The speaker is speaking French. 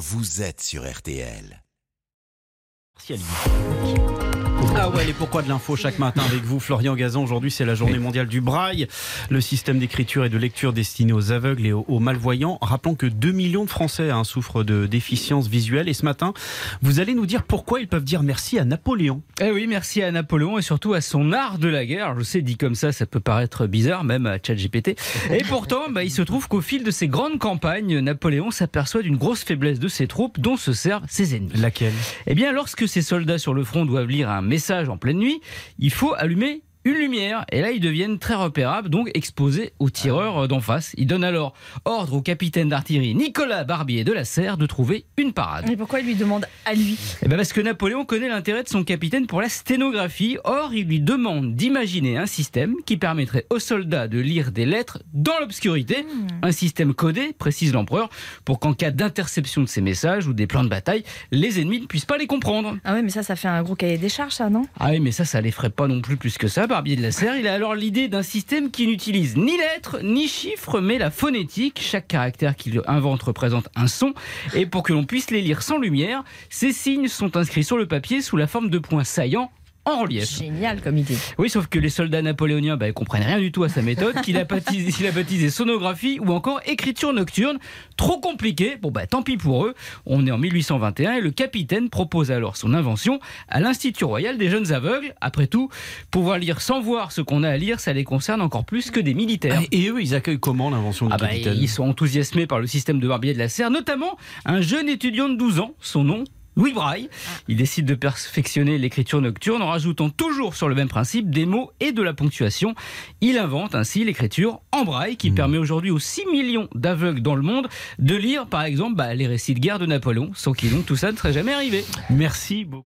vous êtes sur RTL. Ah ouais, les pourquoi de l'info chaque matin avec vous, Florian Gazan. Aujourd'hui, c'est la journée mondiale du braille, le système d'écriture et de lecture destiné aux aveugles et aux, malvoyants. Rappelons que 2 millions de Français hein, souffrent de déficience visuelle. Et ce matin, vous allez nous dire pourquoi ils peuvent dire merci à Napoléon. Eh oui, merci à Napoléon et surtout à son art de la guerre. Je sais, dit comme ça, ça peut paraître bizarre, même à ChatGPT. Et pourtant, bah, il se trouve qu'au fil de ses grandes campagnes, Napoléon s'aperçoit d'une grosse faiblesse de ses troupes dont se servent ses ennemis. Laquelle? Eh bien, lorsque ses soldats sur le front doivent lire un message en pleine nuit, il faut allumer une lumière. Et là, ils deviennent très repérables, donc exposés aux tireurs euh, d'en face. Il donne alors ordre au capitaine d'artillerie Nicolas Barbier de la Serre de trouver une parade. Et pourquoi il lui demande à lui eh ben Parce que Napoléon connaît l'intérêt de son capitaine pour la sténographie. Or, il lui demande d'imaginer un système qui permettrait aux soldats de lire des lettres dans l'obscurité. Hmm. Un système codé, précise l'empereur, pour qu'en cas d'interception de ces messages ou des plans de bataille, les ennemis ne puissent pas les comprendre. Ah ouais, mais ça, ça fait un gros cahier des charges, ça, non? Ah oui, mais ça, ça les ferait pas non plus plus que ça. Barbier de la Serre, il a alors l'idée d'un système qui n'utilise ni lettres ni chiffres, mais la phonétique. Chaque caractère qu'il invente représente un son. Et pour que l'on puisse les lire sans lumière, ces signes sont inscrits sur le papier sous la forme de points saillants en relief. Génial comme idée. Oui, sauf que les soldats napoléoniens bah, comprennent rien du tout à sa méthode, qu'il a, baptisé, a baptisé sonographie ou encore écriture nocturne. Trop compliqué. Bon, bah tant pis pour eux. On est en 1821 et le capitaine propose alors son invention à l'Institut royal des jeunes aveugles. Après tout, pouvoir lire sans voir ce qu'on a à lire, ça les concerne encore plus que des militaires. Ah, et eux, ils accueillent comment l'invention du ah, bah, capitaine? Ils sont enthousiasmés par le système de Barbier de la Serre, notamment un jeune étudiant de 12 ans, son nom Louis Braille. Il décide de perfectionner l'écriture nocturne en rajoutant toujours sur le même principe des mots et de la ponctuation. Il invente ainsi l'écriture en braille qui mmh. permet aujourd'hui aux 6 millions d'aveugles dans le monde de lire par exemple bah, les récits de guerre de Napoléon, sans qui donc tout ça ne serait jamais arrivé. Merci beaucoup.